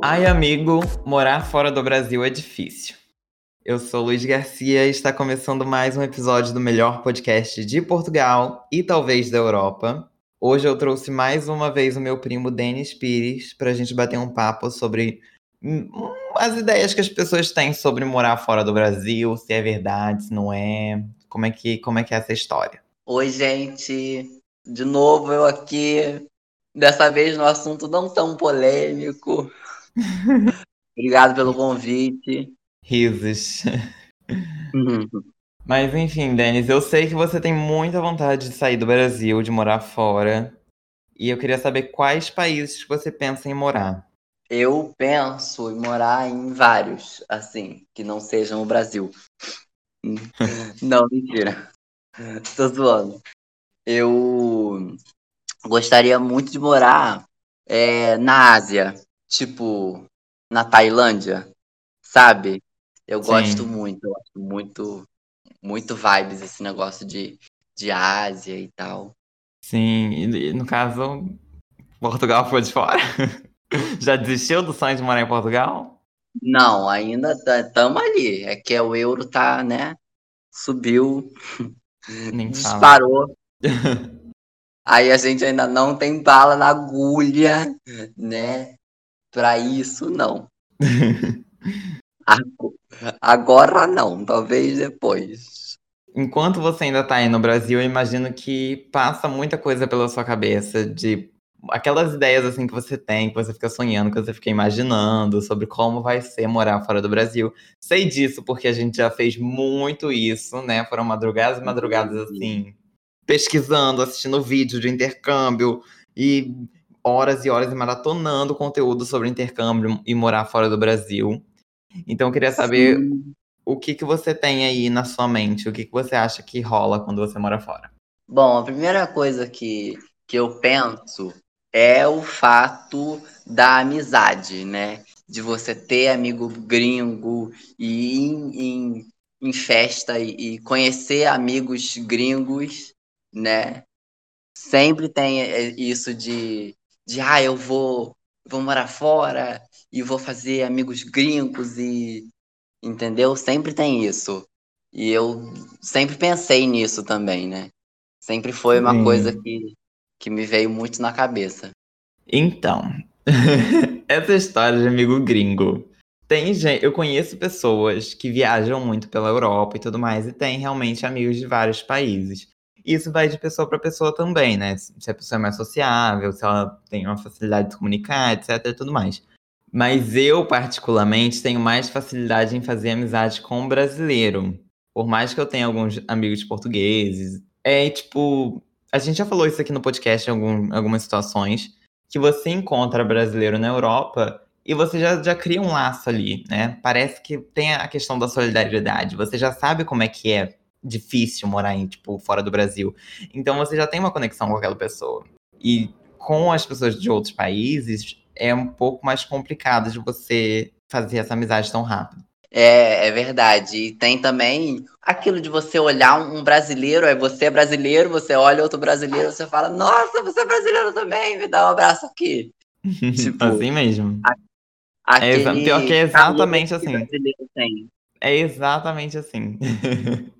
Ai, amigo, morar fora do Brasil é difícil. Eu sou Luiz Garcia e está começando mais um episódio do melhor podcast de Portugal e talvez da Europa. Hoje eu trouxe mais uma vez o meu primo Denis Pires para a gente bater um papo sobre hum, as ideias que as pessoas têm sobre morar fora do Brasil, se é verdade, se não é, como é que, como é, que é essa história. Oi, gente. De novo eu aqui. Dessa vez no assunto não tão polêmico. Obrigado pelo convite. Risos. Uhum. Mas enfim, Denis, eu sei que você tem muita vontade de sair do Brasil, de morar fora. E eu queria saber quais países você pensa em morar. Eu penso em morar em vários, assim, que não sejam o Brasil. não, mentira. Tô zoando. Eu gostaria muito de morar é, na Ásia, tipo na Tailândia, sabe? Eu Sim. gosto muito, eu acho muito, muito vibes esse negócio de, de Ásia e tal. Sim, e no caso, Portugal foi de fora? Já desistiu do sonho de morar em Portugal? Não, ainda estamos ali. É que o euro tá, né? Subiu, Nem disparou. Aí a gente ainda não tem bala na agulha, né? Para isso, não. Agora não, talvez depois. Enquanto você ainda tá aí no Brasil, eu imagino que passa muita coisa pela sua cabeça de aquelas ideias assim que você tem, que você fica sonhando, que você fica imaginando sobre como vai ser morar fora do Brasil. Sei disso porque a gente já fez muito isso, né? Foram madrugadas e madrugadas assim, pesquisando, assistindo vídeo de intercâmbio e horas e horas maratonando conteúdo sobre intercâmbio e morar fora do Brasil. Então eu queria saber Sim. o que que você tem aí na sua mente, o que que você acha que rola quando você mora fora? Bom, a primeira coisa que, que eu penso é o fato da amizade, né? De você ter amigo gringo e ir em, em, festa e, e, conhecer amigos gringos, né? Sempre tem é, isso de, de ah, eu vou, vou morar fora e vou fazer amigos gringos e entendeu? Sempre tem isso. E eu sempre pensei nisso também, né? Sempre foi uma Sim. coisa que que me veio muito na cabeça. Então, essa história de amigo gringo. Tem gente, eu conheço pessoas que viajam muito pela Europa e tudo mais, e tem realmente amigos de vários países. Isso vai de pessoa para pessoa também, né? Se a pessoa é mais sociável, se ela tem uma facilidade de se comunicar, etc e tudo mais. Mas eu, particularmente, tenho mais facilidade em fazer amizade com o brasileiro. Por mais que eu tenha alguns amigos portugueses. É tipo, a gente já falou isso aqui no podcast em algum, algumas situações, que você encontra brasileiro na Europa e você já, já cria um laço ali, né? Parece que tem a questão da solidariedade, você já sabe como é que é difícil morar em, tipo, fora do Brasil. Então você já tem uma conexão com aquela pessoa. E com as pessoas de outros países, é um pouco mais complicado de você fazer essa amizade tão rápido. É, é verdade. E tem também aquilo de você olhar um brasileiro, é você é brasileiro, você olha outro brasileiro, você fala, nossa, você é brasileiro também, me dá um abraço aqui. tipo, assim mesmo. A, é pior que é exatamente assim. É exatamente assim.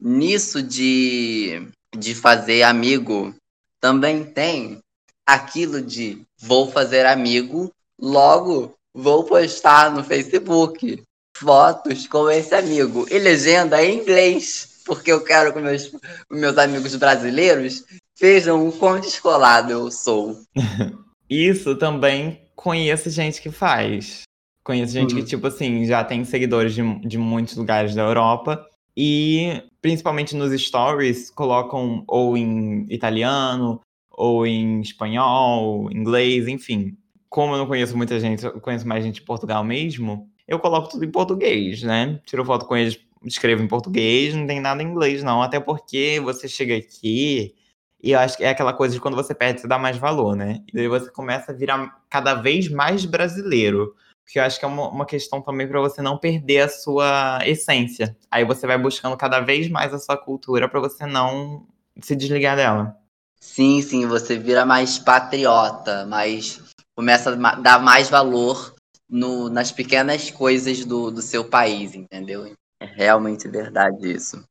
Nisso de, de fazer amigo, também tem aquilo de vou fazer amigo, logo vou postar no Facebook fotos com esse amigo e legenda em inglês, porque eu quero que meus, meus amigos brasileiros vejam o quão descolado eu sou. Isso também conheço gente que faz. Conheço gente uhum. que, tipo assim, já tem seguidores de, de muitos lugares da Europa e, principalmente nos stories, colocam ou em italiano, ou em espanhol, inglês, enfim. Como eu não conheço muita gente, eu conheço mais gente de Portugal mesmo, eu coloco tudo em português, né? Tiro foto com eles, escrevo em português, não tem nada em inglês, não. Até porque você chega aqui e eu acho que é aquela coisa de quando você perde, você dá mais valor, né? E daí você começa a virar cada vez mais brasileiro. Porque eu acho que é uma, uma questão também para você não perder a sua essência. Aí você vai buscando cada vez mais a sua cultura para você não se desligar dela. Sim, sim, você vira mais patriota, mais começa a dar mais valor no, nas pequenas coisas do, do seu país, entendeu? É realmente verdade isso.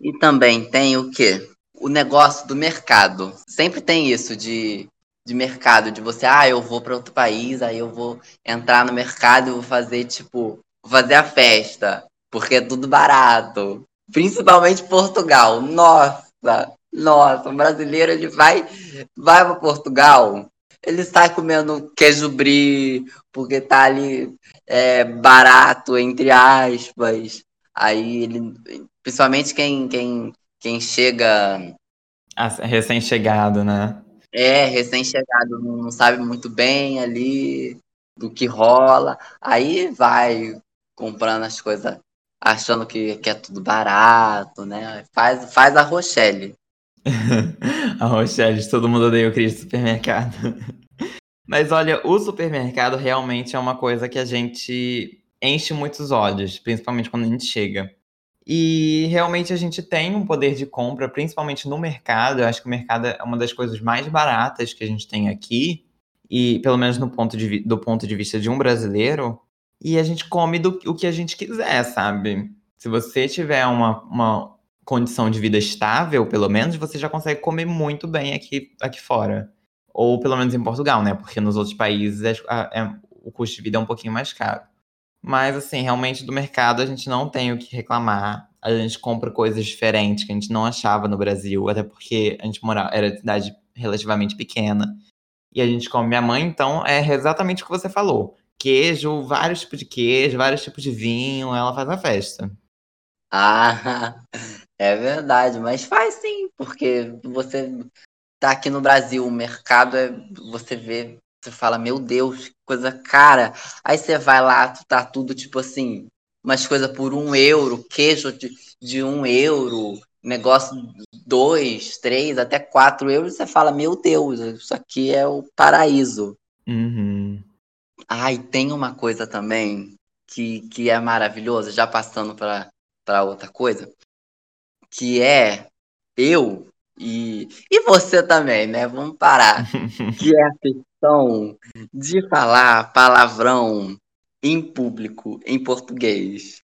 E também tem o quê? O negócio do mercado. Sempre tem isso de, de mercado, de você, ah, eu vou para outro país, aí eu vou entrar no mercado e vou fazer, tipo, vou fazer a festa, porque é tudo barato. Principalmente Portugal. Nossa, nossa, o brasileiro ele vai, vai para Portugal, ele sai comendo queijo brie, porque tá ali é, barato, entre aspas. Aí ele, principalmente quem, quem, quem chega. recém-chegado, né? É, recém-chegado, não sabe muito bem ali do que rola. Aí vai comprando as coisas, achando que, que é tudo barato, né? Faz, faz a Rochelle. a Rochelle, todo mundo odeia o Cris do supermercado. Mas olha, o supermercado realmente é uma coisa que a gente enche muitos olhos, principalmente quando a gente chega. E realmente a gente tem um poder de compra, principalmente no mercado. Eu acho que o mercado é uma das coisas mais baratas que a gente tem aqui, e pelo menos no ponto de, do ponto de vista de um brasileiro. E a gente come do, o que a gente quiser, sabe? Se você tiver uma, uma condição de vida estável, pelo menos, você já consegue comer muito bem aqui, aqui fora. Ou pelo menos em Portugal, né? Porque nos outros países é, é, o custo de vida é um pouquinho mais caro. Mas, assim, realmente do mercado a gente não tem o que reclamar. A gente compra coisas diferentes que a gente não achava no Brasil, até porque a gente morava, era de cidade relativamente pequena. E a gente come. Minha mãe, então, é exatamente o que você falou. Queijo, vários tipos de queijo, vários tipos de vinho, ela faz a festa. Ah, é verdade, mas faz sim, porque você tá aqui no Brasil, o mercado é. Você vê, você fala, meu Deus, que coisa cara. Aí você vai lá, tá tudo tipo assim, umas coisas por um euro, queijo de, de um euro, negócio dois, três, até quatro euros, você fala, meu Deus, isso aqui é o paraíso. Uhum. Ai, tem uma coisa também que, que é maravilhosa, já passando para outra coisa, que é eu e, e você também, né? Vamos parar. que é a questão de falar palavrão em público, em português.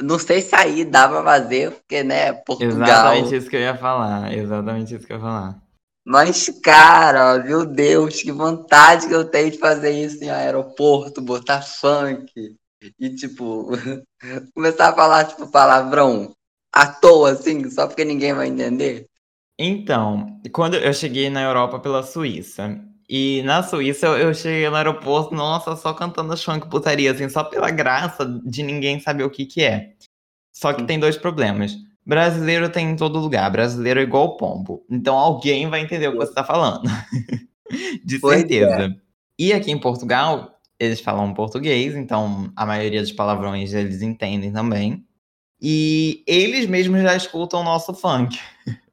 Não sei se aí dá pra fazer, porque, né, Portugal... Exatamente isso que eu ia falar, exatamente isso que eu ia falar. Mas, cara, meu Deus, que vontade que eu tenho de fazer isso em aeroporto, botar funk e, tipo, começar a falar, tipo, palavrão à toa, assim, só porque ninguém vai entender. Então, quando eu cheguei na Europa pela Suíça, e na Suíça eu, eu cheguei no aeroporto, nossa, só cantando funk putaria, assim, só pela graça de ninguém saber o que que é. Só que tem dois problemas. Brasileiro tem em todo lugar, brasileiro é igual pombo. Então alguém vai entender o que você tá falando. de certeza. É. E aqui em Portugal, eles falam português, então a maioria dos palavrões eles entendem também. E eles mesmos já escutam o nosso funk.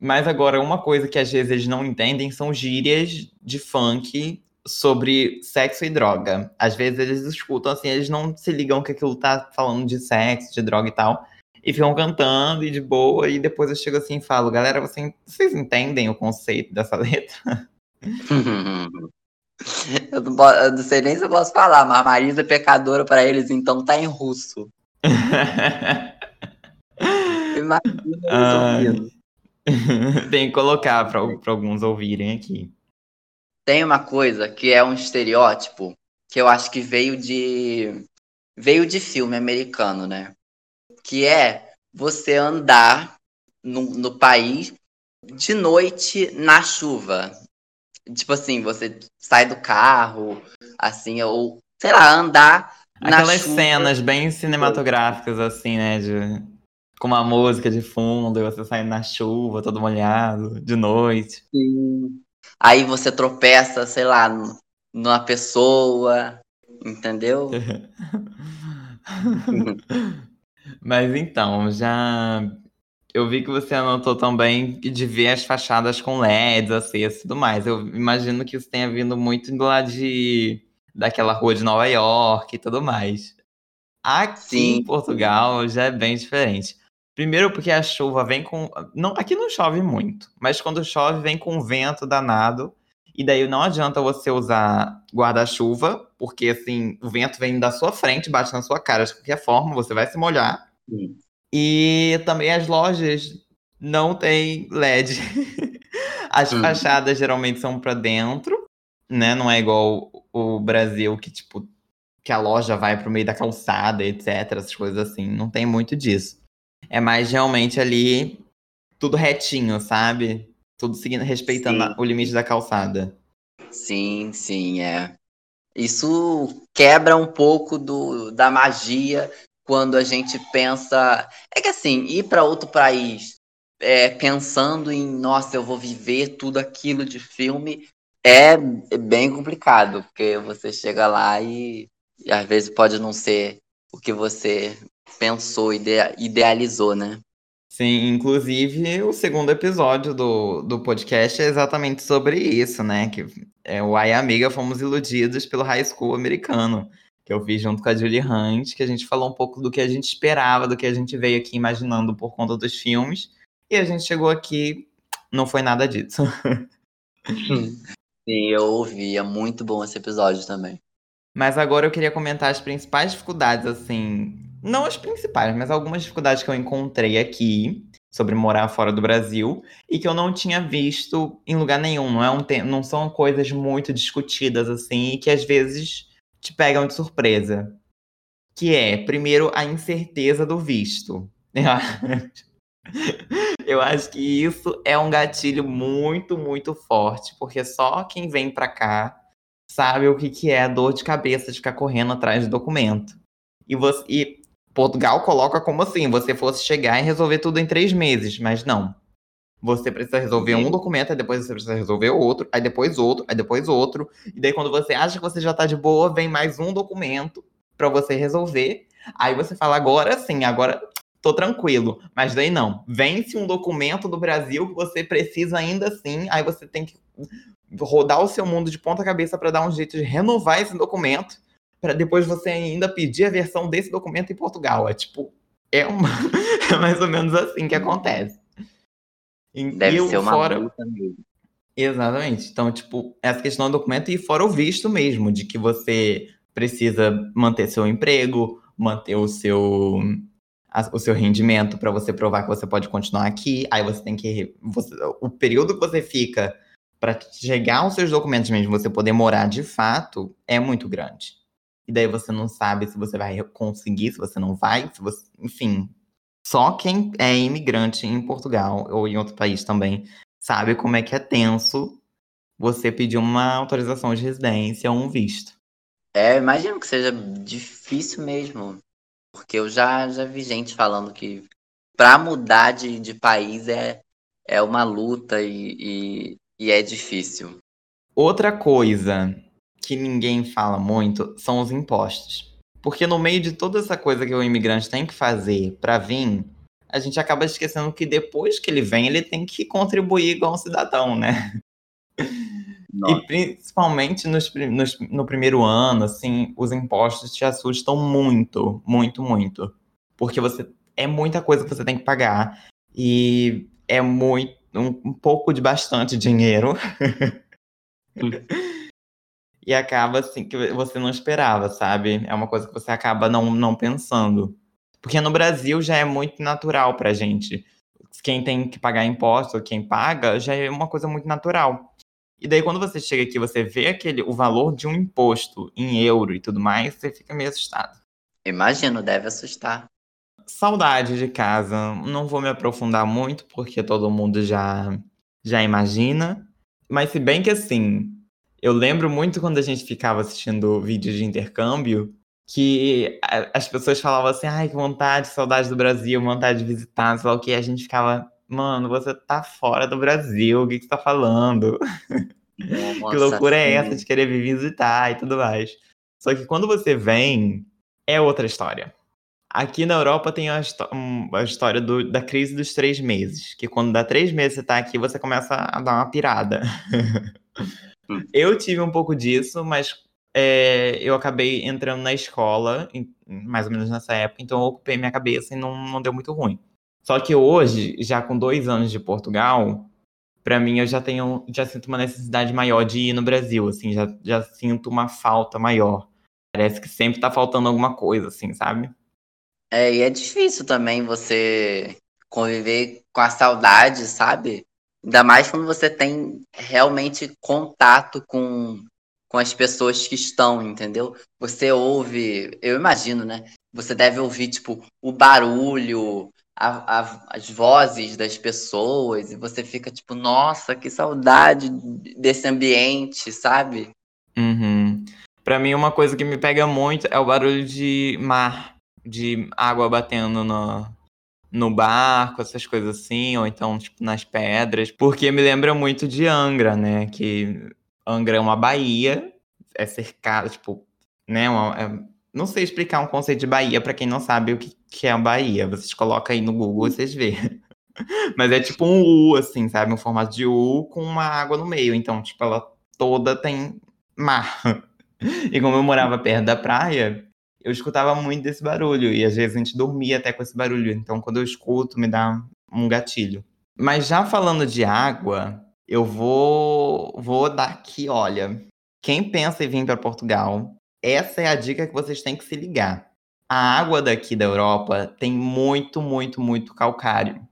Mas agora, uma coisa que às vezes eles não entendem são gírias de funk sobre sexo e droga. Às vezes eles escutam assim, eles não se ligam que aquilo tá falando de sexo, de droga e tal. E ficam cantando e de boa, e depois eu chego assim e falo, galera, vocês, vocês entendem o conceito dessa letra? eu, não posso, eu não sei nem se eu posso falar, mas Marisa é pecadora para eles, então tá em russo. Imagina Tem que colocar para alguns ouvirem aqui. Tem uma coisa que é um estereótipo que eu acho que veio de veio de filme americano, né? Que é você andar no, no país de noite na chuva. Tipo assim, você sai do carro, assim, ou sei lá, andar Aquelas cenas bem cinematográficas, assim, né? De com uma música de fundo, e você saindo na chuva, todo molhado, de noite. Sim. Aí você tropeça, sei lá, numa pessoa, entendeu? Mas então, já eu vi que você anotou também de ver as fachadas com LEDs, acessos e tudo mais. Eu imagino que isso tenha vindo muito do lado de daquela rua de Nova York e tudo mais. Aqui Sim. em Portugal já é bem diferente. Primeiro porque a chuva vem com. Não, aqui não chove muito, mas quando chove vem com vento danado. E daí não adianta você usar guarda-chuva, porque assim, o vento vem da sua frente, bate na sua cara de qualquer forma, você vai se molhar. Sim. E também as lojas não têm LED. As Hum. fachadas geralmente são para dentro, né? Não é igual o Brasil que tipo que a loja vai pro meio da calçada, etc, essas coisas assim. Não tem muito disso. É mais realmente ali tudo retinho, sabe? Tudo seguindo, respeitando Sim. o limite da calçada. Sim, sim, é. Isso quebra um pouco do, da magia quando a gente pensa. É que assim, ir para outro país é, pensando em, nossa, eu vou viver tudo aquilo de filme, é bem complicado, porque você chega lá e, e às vezes pode não ser o que você pensou, idea- idealizou, né? Sim, inclusive o segundo episódio do, do podcast é exatamente sobre isso, né? Que é o Ai Amiga Fomos Iludidos pelo High School americano, que eu fiz junto com a Julie Hunt, que a gente falou um pouco do que a gente esperava, do que a gente veio aqui imaginando por conta dos filmes, e a gente chegou aqui, não foi nada disso. Sim, eu ouvi, é muito bom esse episódio também. Mas agora eu queria comentar as principais dificuldades, assim. Não as principais, mas algumas dificuldades que eu encontrei aqui sobre morar fora do Brasil e que eu não tinha visto em lugar nenhum. Não, é um não são coisas muito discutidas, assim, e que às vezes te pegam de surpresa. Que é, primeiro, a incerteza do visto. Eu acho- que isso é um gatilho muito, muito forte, porque só quem vem pra cá sabe o que, que é a dor de cabeça de ficar correndo atrás de documento. E, você, e Portugal coloca como assim, você fosse chegar e resolver tudo em três meses, mas não. Você precisa resolver um Sim. documento, aí depois você precisa resolver outro, aí depois outro, aí depois outro. E daí quando você acha que você já tá de boa, vem mais um documento pra você resolver. Aí você fala, agora sim, agora tô tranquilo. Mas daí não. Vence um documento do Brasil que você precisa ainda assim, aí você tem que rodar o seu mundo de ponta cabeça para dar um jeito de renovar esse documento, para depois você ainda pedir a versão desse documento em Portugal. É tipo, é, uma, é mais ou menos assim que acontece. E- Deve e o ser uma fora, luta mesmo. Exatamente. Então, tipo, essa questão do documento e fora o visto mesmo, de que você precisa manter seu emprego, manter o seu a- o seu rendimento para você provar que você pode continuar aqui. Aí você tem que você- o período que você fica para chegar aos seus documentos mesmo, você poder morar de fato, é muito grande. E daí você não sabe se você vai conseguir, se você não vai, se você, enfim. Só quem é imigrante em Portugal ou em outro país também sabe como é que é tenso você pedir uma autorização de residência ou um visto. É, imagino que seja difícil mesmo. Porque eu já, já vi gente falando que pra mudar de, de país é, é uma luta e, e, e é difícil. Outra coisa que ninguém fala muito são os impostos. Porque no meio de toda essa coisa que o imigrante tem que fazer para vir, a gente acaba esquecendo que depois que ele vem, ele tem que contribuir igual um cidadão, né? Nossa. E principalmente nos, nos- no primeiro ano, assim, os impostos te assustam muito, muito, muito. Porque você é muita coisa que você tem que pagar. E é muito, um, um pouco de bastante dinheiro. e acaba assim que você não esperava, sabe? É uma coisa que você acaba não, não pensando. Porque no Brasil já é muito natural pra gente. Quem tem que pagar imposto, quem paga, já é uma coisa muito natural. E daí, quando você chega aqui, você vê aquele, o valor de um imposto em euro e tudo mais, você fica meio assustado. Imagino, deve assustar. Saudade de casa. Não vou me aprofundar muito, porque todo mundo já, já imagina. Mas se bem que assim, eu lembro muito quando a gente ficava assistindo vídeos de intercâmbio, que as pessoas falavam assim, ai, que vontade, saudade do Brasil, vontade de visitar, sei lá o que. A gente ficava, mano, você tá fora do Brasil, o que, que você tá falando? que Nossa, loucura é sim. essa de querer vir visitar e tudo mais. Só que quando você vem, é outra história. Aqui na Europa tem a, a história do- da crise dos três meses. Que quando dá três meses você tá aqui, você começa a dar uma pirada. Hum. eu tive um pouco disso, mas é, eu acabei entrando na escola, em- mais ou menos nessa época, então eu ocupei minha cabeça e não, não deu muito ruim. Só que hoje, já com dois anos de Portugal, Pra mim, eu já tenho, já sinto uma necessidade maior de ir no Brasil, assim, já, já sinto uma falta maior. Parece que sempre tá faltando alguma coisa, assim, sabe? É, e é difícil também você conviver com a saudade, sabe? Ainda mais quando você tem realmente contato com, com as pessoas que estão, entendeu? Você ouve, eu imagino, né? Você deve ouvir, tipo, o barulho, a, a, as vozes das pessoas, e você fica tipo, nossa, que saudade desse ambiente, sabe? Uhum. Pra mim, uma coisa que me pega muito é o barulho de mar, de água batendo no, no barco, essas coisas assim, ou então, tipo, nas pedras, porque me lembra muito de Angra, né? Que Angra é uma baía, é cercada, tipo, né? Uma, é, não sei explicar um conceito de baía para quem não sabe o que, que é a baía. Vocês colocam aí no Google e vocês vê. Mas é tipo um U, assim, sabe? Um formato de U com uma água no meio. Então, tipo, ela toda tem mar. E como eu morava perto da praia, eu escutava muito desse barulho. E às vezes a gente dormia até com esse barulho. Então, quando eu escuto, me dá um gatilho. Mas já falando de água, eu vou, vou dar aqui, olha. Quem pensa em vir para Portugal, essa é a dica que vocês têm que se ligar. A água daqui da Europa tem muito, muito, muito calcário.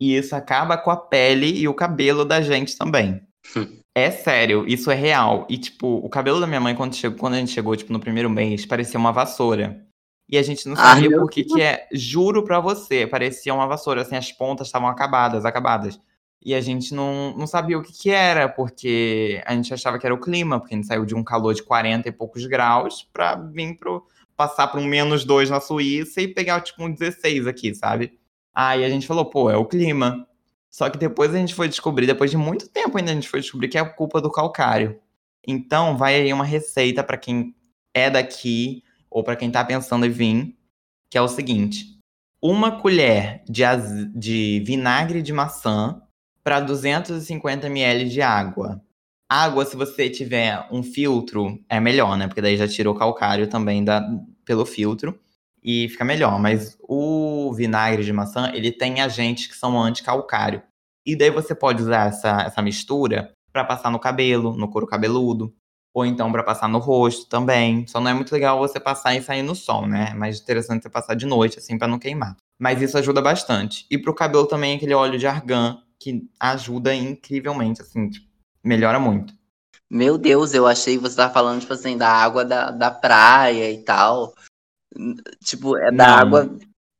E isso acaba com a pele e o cabelo da gente também. é sério, isso é real. E, tipo, o cabelo da minha mãe, quando, chegou, quando a gente chegou, tipo, no primeiro mês, parecia uma vassoura. E a gente não sabia Ai, por que que é. Juro pra você, parecia uma vassoura. Assim, as pontas estavam acabadas, acabadas. E a gente não, não sabia o que, que era, porque a gente achava que era o clima, porque a gente saiu de um calor de 40 e poucos graus pra vir pro. passar para um menos 2 na Suíça e pegar tipo um 16 aqui, sabe? Aí a gente falou, pô, é o clima. Só que depois a gente foi descobrir, depois de muito tempo ainda a gente foi descobrir que é a culpa do calcário. Então vai aí uma receita para quem é daqui ou para quem tá pensando em vir, que é o seguinte: uma colher de, de vinagre de maçã para 250 ml de água. Água, se você tiver um filtro, é melhor, né? Porque daí já tira o calcário também da, pelo filtro e fica melhor. Mas o vinagre de maçã, ele tem agentes que são anti-calcário. E daí você pode usar essa, essa mistura para passar no cabelo, no couro cabeludo, ou então para passar no rosto também. Só não é muito legal você passar e sair no sol, né? É mais interessante você passar de noite, assim, para não queimar. Mas isso ajuda bastante. E pro cabelo também, aquele óleo de argan, que ajuda incrivelmente, assim, tipo, melhora muito. Meu Deus, eu achei que você tava falando, tipo assim, da água da, da praia e tal. Tipo, é da Não. água.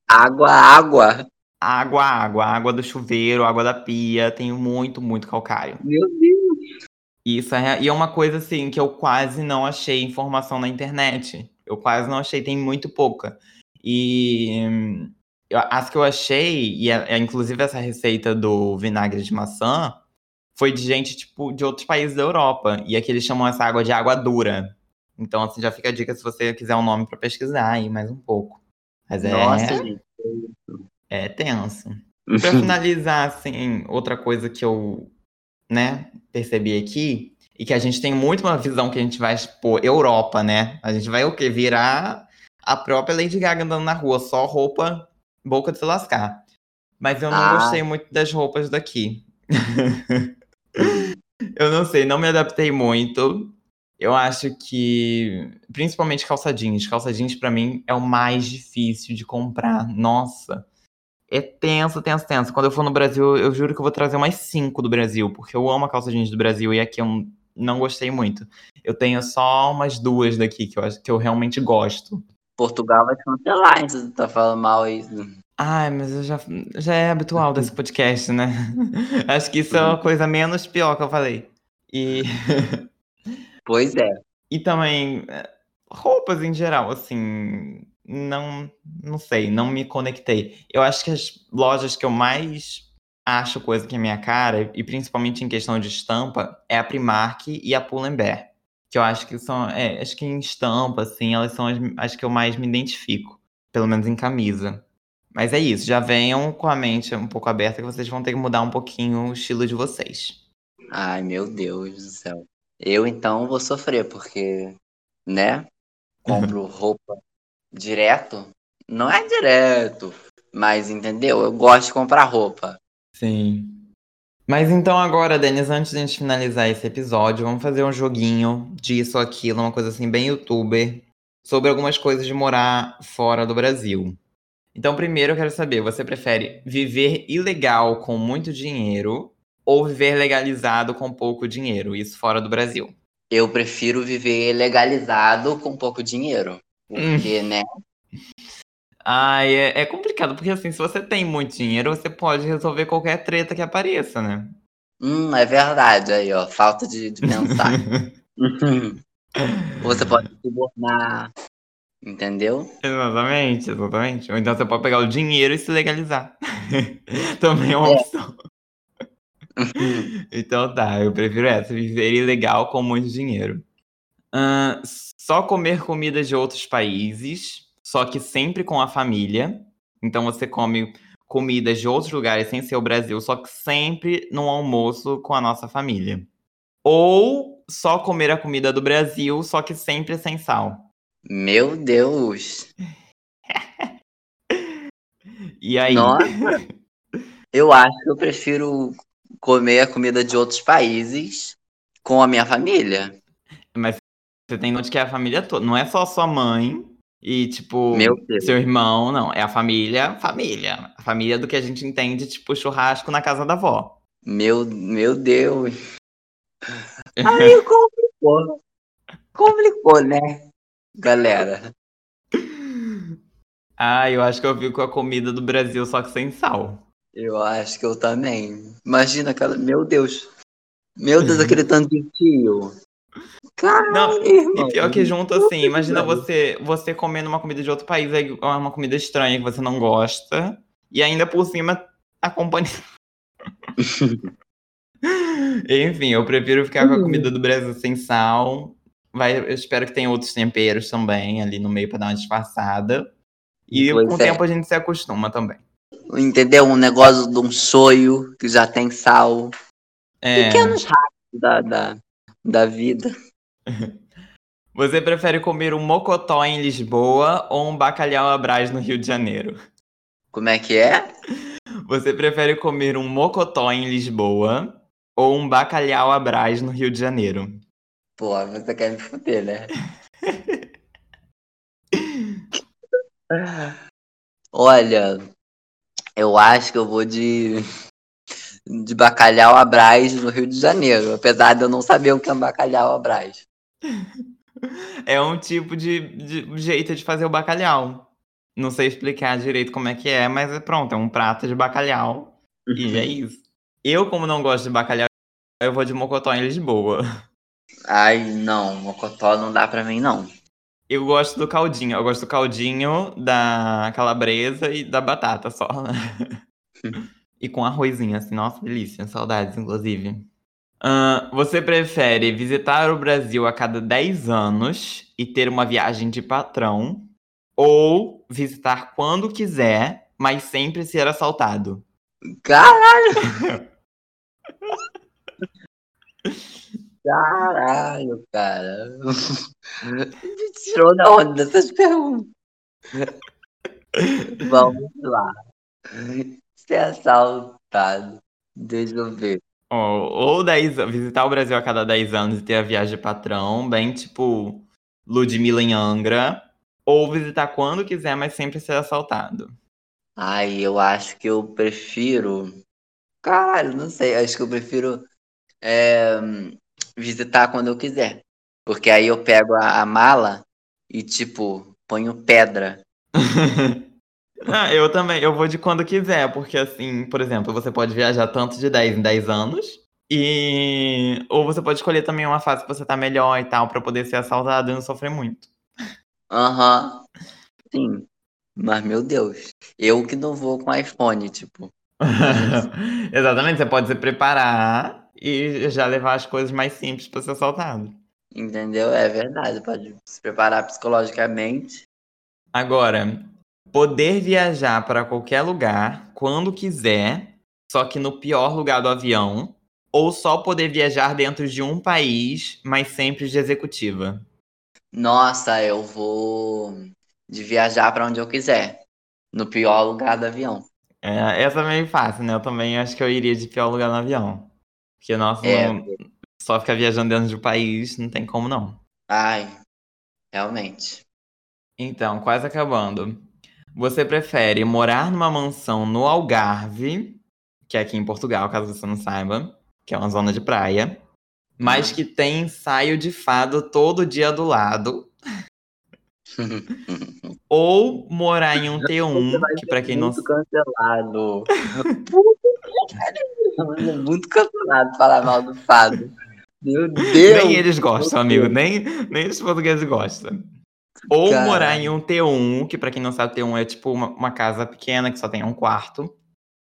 Água, água. Água, água, água do chuveiro, água da pia, tem muito, muito calcário. Meu Deus! Isso é, e é uma coisa assim que eu quase não achei informação na internet. Eu quase não achei, tem muito pouca. E as que eu achei, e é, é, inclusive essa receita do vinagre de maçã, foi de gente, tipo, de outros países da Europa. E aqui eles chamam essa água de água dura. Então, assim, já fica a dica se você quiser um nome para pesquisar aí mais um pouco. Mas é. Nossa, gente. É tenso. Pra finalizar, assim, outra coisa que eu, né, percebi aqui, e que a gente tem muito uma visão que a gente vai, expor Europa, né? A gente vai o quê? Virar a própria Lady Gaga andando na rua, só roupa boca de se lascar. Mas eu não ah. gostei muito das roupas daqui. eu não sei, não me adaptei muito. Eu acho que, principalmente calça jeans. Calça jeans, pra mim, é o mais difícil de comprar. Nossa. É tenso, tenso, tenso. Quando eu for no Brasil, eu juro que eu vou trazer mais cinco do Brasil, porque eu amo a calça jeans do Brasil e aqui eu não gostei muito. Eu tenho só umas duas daqui que eu, que eu realmente gosto. Portugal vai cancelar, hein? Você tá falando mal aí. Ai, mas eu já, já é habitual desse podcast, né? Acho que isso é uma coisa menos pior que eu falei. E. Pois é. E também, é, roupas em geral, assim. Não, não sei, não me conectei. Eu acho que as lojas que eu mais acho coisa que é minha cara, e principalmente em questão de estampa, é a Primark e a Pull&Bear que eu acho que são, é, acho que em estampa, assim, elas são as, as que eu mais me identifico, pelo menos em camisa. Mas é isso, já venham com a mente um pouco aberta que vocês vão ter que mudar um pouquinho o estilo de vocês. Ai, meu Deus do céu. Eu então vou sofrer, porque, né? Compro roupa direto. Não é direto, mas entendeu? Eu gosto de comprar roupa. Sim. Mas então agora, Denis, antes de a gente finalizar esse episódio, vamos fazer um joguinho disso, aquilo, uma coisa assim bem youtuber, sobre algumas coisas de morar fora do Brasil. Então, primeiro eu quero saber, você prefere viver ilegal com muito dinheiro ou viver legalizado com pouco dinheiro, isso fora do Brasil? Eu prefiro viver legalizado com pouco dinheiro. Porque, né? Ai, é, é complicado, porque assim, se você tem muito dinheiro, você pode resolver qualquer treta que apareça, né? Hum, é verdade aí, ó. Falta de, de pensar. você pode subornar, entendeu? Exatamente, exatamente. Ou então você pode pegar o dinheiro e se legalizar. Também é uma É. opção. Então tá, eu prefiro essa, viver ilegal com muito dinheiro. Ahn, só comer comida de outros países, só que sempre com a família. Então você come comidas de outros lugares sem ser o Brasil, só que sempre num almoço com a nossa família. Ou só comer a comida do Brasil, só que sempre sem sal. Meu Deus. E aí? Nossa. Eu acho que eu prefiro comer a comida de outros países com a minha família. Mas você tem noite que é a família toda. Não é só sua mãe e, tipo, seu irmão, não. É a família, família. A família do que a gente entende, tipo, churrasco na casa da avó. Meu, meu Deus. Aí complicou. Complicou, né? Galera. Ah, eu acho que eu fico com a comida do Brasil, só que sem sal. Eu acho que eu também. Imagina aquela. Meu Deus. Meu Deus, aquele tanto de tio. Caralho, Não, irmão. E pior que junto, assim, imagina você, você comendo uma comida de outro país, aí é uma comida estranha que você não gosta, e ainda por cima acompanha. Enfim, eu prefiro ficar com a comida do Brasil sem sal. Vai, eu espero que tenha outros temperos também ali no meio pra dar uma disfarçada. E Pois com o é. tempo a gente se acostuma também. Entendeu? Um negócio de um sonho que já tem sal. É, Pequenos racos da, da, da vida. você prefere comer um mocotó em Lisboa ou um bacalhau à Brás no Rio de Janeiro? Como é que é? Você prefere comer um mocotó em Lisboa ou um bacalhau à Brás no Rio de Janeiro? Pô, você quer me fuder, né? Olha, eu acho que eu vou de, de bacalhau à Brás no Rio de Janeiro, apesar de eu não saber o que é um bacalhau à Brás. É um tipo de, de jeito de fazer o bacalhau. Não sei explicar direito como é que é, mas é pronto, é um prato de bacalhau. E é isso. Eu, como não gosto de bacalhau, eu vou de mocotó em Lisboa. Ai, não, mocotó não dá pra mim, não. Eu gosto do caldinho. Eu gosto do caldinho, da calabresa e da batata só. e com arrozinho, assim. Nossa, delícia. Saudades, inclusive. Ahn, você prefere visitar o Brasil a cada 10 anos e ter uma viagem de patrão? Ou visitar quando quiser, mas sempre ser assaltado? Caralho! Caralho, cara. Me tirou da onda dessas perguntas. Vamos lá. Ser assaltado. Deixa eu ver. Ou, ou 10, an- visitar o Brasil a cada 10 anos e ter a viagem de patrão, bem tipo Ludmilla em Angra. Ou visitar quando quiser, mas sempre ser assaltado. Ai, eu acho que eu prefiro. Caralho, não sei. Acho que eu prefiro é, visitar quando eu quiser. Porque aí eu pego a, a mala e, tipo, ponho pedra. Ah, eu também, eu vou de quando quiser, porque assim, por exemplo, você pode viajar tanto de 10 em 10 anos, e ou você pode escolher também uma fase que você tá melhor e tal, pra poder ser assaltado e não sofrer muito. Aham. Sim. Mas, meu Deus. Eu que não vou com iPhone, tipo. Exatamente, você pode se preparar e já levar as coisas mais simples pra ser assaltado. Entendeu? É verdade. Pode se preparar psicologicamente. Agora, poder viajar para qualquer lugar quando quiser, só que no pior lugar do avião, ou só poder viajar dentro de um país, mas sempre de executiva. Nossa, eu vou de viajar pra onde eu quiser. No pior lugar do avião. É, essa é meio fácil, né? Eu também acho que eu iria de pior lugar no avião. Porque, nossa, É. não- só ficar viajando dentro do país não tem como não. Ai, realmente. Então, quase acabando. Você prefere morar numa mansão no Algarve, que é aqui em Portugal, caso você não saiba, que é uma zona de praia, mas Uhum. que tem ensaio de fado todo dia do lado, ou morar em um T1, que pra quem não Muito cancelado. Muito cancelado falar mal do fado. Meu Deus. Nem eles gostam, amigo. Nem, nem os portugueses gostam. Ou morar em um T1, que pra quem não sabe, T1 é tipo uma, uma casa pequena que só tem um quarto.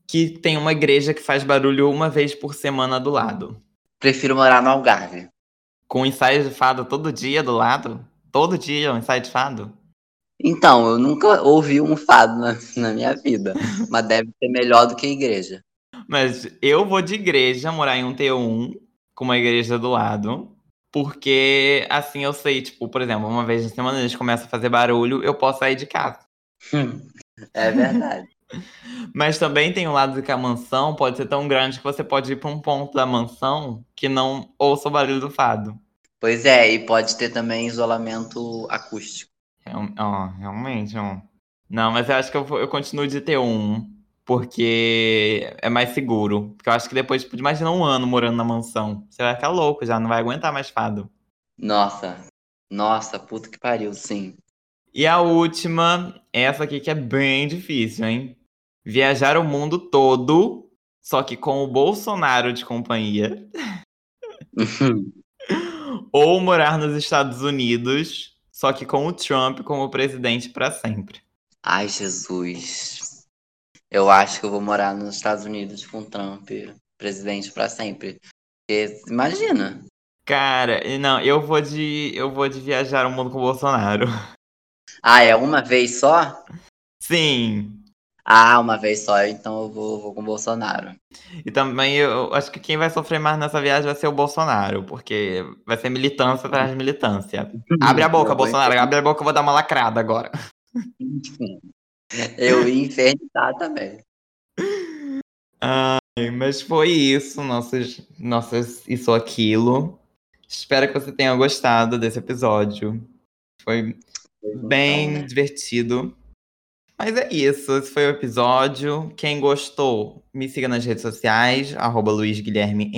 Que tem uma igreja que faz barulho uma vez por semana do lado. Prefiro morar no Algarve. Com ensaio de fado todo dia do lado. Todo dia um ensaio de fado. Então, eu nunca ouvi um fado na, na minha vida. Mas deve ser melhor do que a igreja. Mas eu vou de igreja morar em um T1 com uma igreja do lado. Porque assim eu sei, tipo, por exemplo, uma vez na semana eles começam a fazer barulho, eu posso sair de casa. É verdade. Mas também tem o lado de que a mansão pode ser tão grande que você pode ir para um ponto da mansão que não ouça o barulho do fado. Pois é, e pode ter também isolamento acústico. Real- ó, realmente, ó. Não, mas eu acho que eu, eu continuo de ter um, porque é mais seguro. Porque eu acho que depois, tipo, imagina um ano morando na mansão. Você vai ficar louco já, não vai aguentar mais fado. Nossa, nossa, puta que pariu, sim. E a última, essa aqui que é bem difícil, hein? Viajar o mundo todo, só que com o Bolsonaro de companhia. Ou morar nos Estados Unidos, só que com o Trump como presidente para sempre. Ai, Jesus. Eu acho que eu vou morar nos Estados Unidos com Trump presidente pra sempre. Porque, imagina. Cara, e não, eu vou de eu vou de viajar o mundo com o Bolsonaro. Ah, é uma vez só? Sim. Ah, uma vez só, então eu vou, vou com o Bolsonaro. E também eu acho que quem vai sofrer mais nessa viagem vai ser o Bolsonaro, porque vai ser militância atrás de militância. Abre a boca, Bolsonaro, abre a boca, eu vou dar uma lacrada agora. Eu ia infernizar também. Ai, mas foi isso, nossas, nossas isso aquilo. Espero que você tenha gostado desse episódio. Foi bem né? divertido. Mas é isso, esse foi o episódio. Quem gostou, me siga nas redes sociais, arroba luizguilhermeng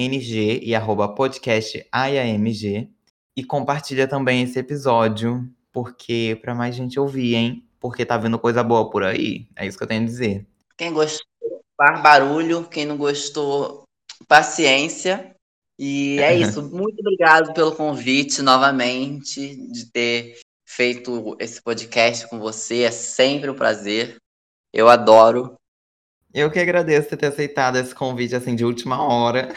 e arroba podcastaiamg. E compartilha também esse episódio, porque pra mais gente ouvir, hein? Porque tá vindo coisa boa por aí. É isso que eu tenho a dizer. Quem gostou, faz barulho. Quem não gostou, paciência. E é isso. Muito obrigado pelo convite novamente, de ter feito esse podcast com você. É sempre um prazer. Eu adoro. Eu que agradeço ter aceitado esse convite assim de última hora.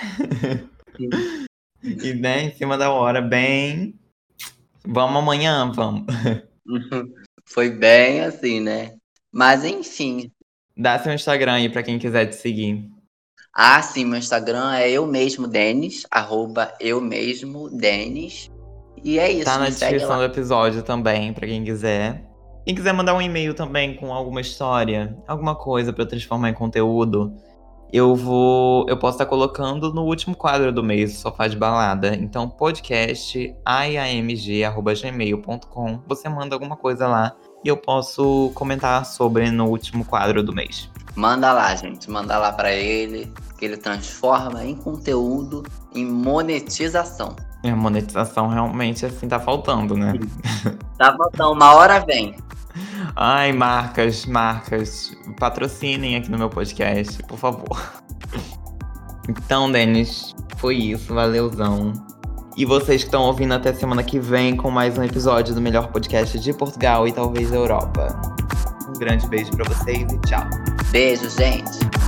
e né, em cima da hora, bem. Vamos amanhã, vamos. Foi bem assim, né? Mas enfim. Dá seu Instagram aí pra quem quiser te seguir. Ah, sim, meu Instagram é eu mesmo, Denis, arroba eu mesmo, Denis. E é isso, Tá na descrição do episódio também, pra quem quiser. Quem quiser mandar um e-mail também com alguma história, alguma coisa pra eu transformar em conteúdo, eu vou. Eu posso estar colocando no último quadro do mês, Sofá de Balada. Então, podcast iamg.gmail.com. Você manda alguma coisa lá e eu posso comentar sobre no último quadro do mês. Manda lá, gente, manda lá pra ele, que ele transforma em conteúdo, em monetização. A monetização realmente assim tá faltando, né? Tá faltando, uma hora vem. Ai, marcas, marcas, patrocinem aqui no meu podcast, por favor. Então, Denis, foi isso, valeuzão. E vocês que estão ouvindo até semana que vem com mais um episódio do melhor podcast de Portugal e talvez da Europa. Um grande beijo pra vocês e tchau. Beijo, gente.